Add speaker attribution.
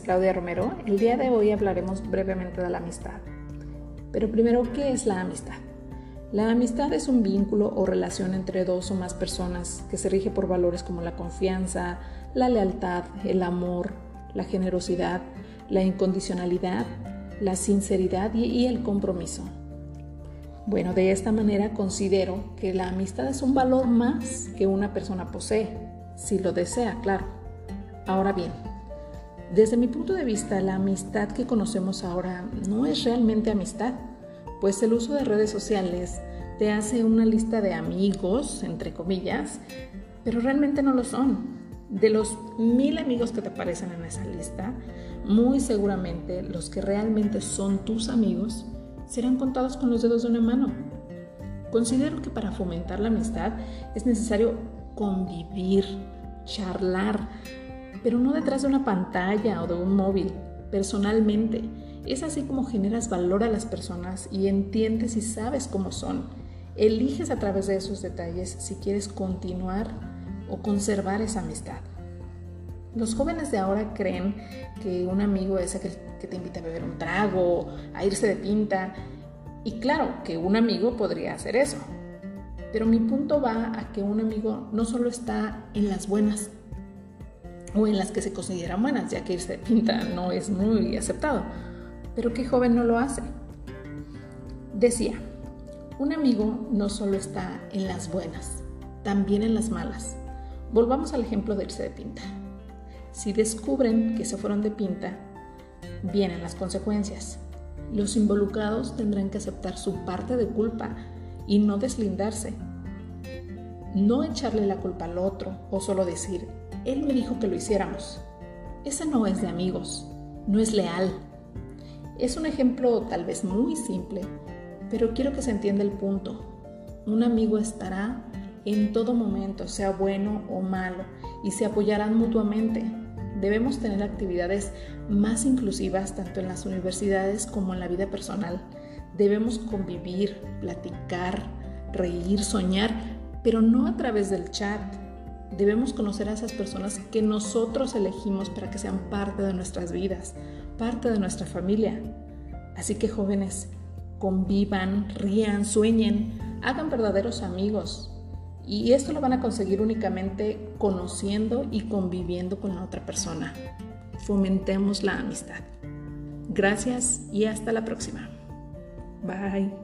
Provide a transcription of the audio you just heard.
Speaker 1: Claudia Romero. El día de hoy hablaremos brevemente de la amistad. Pero primero, ¿qué es la amistad? La amistad es un vínculo o relación entre dos o más personas que se rige por valores como la confianza, la lealtad, el amor, la generosidad, la incondicionalidad, la sinceridad y, el compromiso. Bueno, de esta manera considero que la amistad es un valor más que una persona posee, si lo desea, claro. Ahora bien, desde mi punto de vista, la amistad que conocemos ahora no es realmente amistad, pues el uso de redes sociales te hace una lista de amigos, entre comillas, pero realmente no lo son. De los mil amigos que te aparecen en esa lista, muy seguramente los que realmente son tus amigos serán contados con los dedos de una mano. Considero que para fomentar la amistad es necesario convivir, charlar, pero no detrás de una pantalla o de un móvil, personalmente. Es así como generas valor a las personas y entiendes y sabes cómo son. Eliges a través de esos detalles si quieres continuar o conservar esa amistad. Los jóvenes de ahora creen que un amigo es aquel que te invita a beber un trago, a irse de pinta. Y claro, que un amigo podría hacer eso. Pero mi punto va a que un amigo no solo está en las buenas o en las que se consideran buenas, ya que irse de pinta no es muy aceptado. Pero ¿qué joven no lo hace? Decía, un amigo no solo está en las buenas, también en las malas. Volvamos al ejemplo de irse de pinta. Si descubren que se fueron de pinta, vienen las consecuencias. Los involucrados tendrán que aceptar su parte de culpa y no deslindarse. No echarle la culpa al otro o solo decir, él me dijo que lo hiciéramos. Ese no es de amigos, no es leal. Es un ejemplo tal vez muy simple, pero quiero que se entienda el punto. Un amigo estará en todo momento, sea bueno o malo, y se apoyarán mutuamente. Debemos tener actividades más inclusivas tanto en las universidades como en la vida personal. Debemos convivir, platicar, reír, soñar, pero no a través del chat. Debemos conocer a esas personas que nosotros elegimos para que sean parte de nuestras vidas, parte de nuestra familia. Así que jóvenes, convivan, rían, sueñen, hagan verdaderos amigos, y esto lo van a conseguir únicamente conociendo y conviviendo con la otra persona. Fomentemos la amistad. Gracias y hasta la próxima. Bye.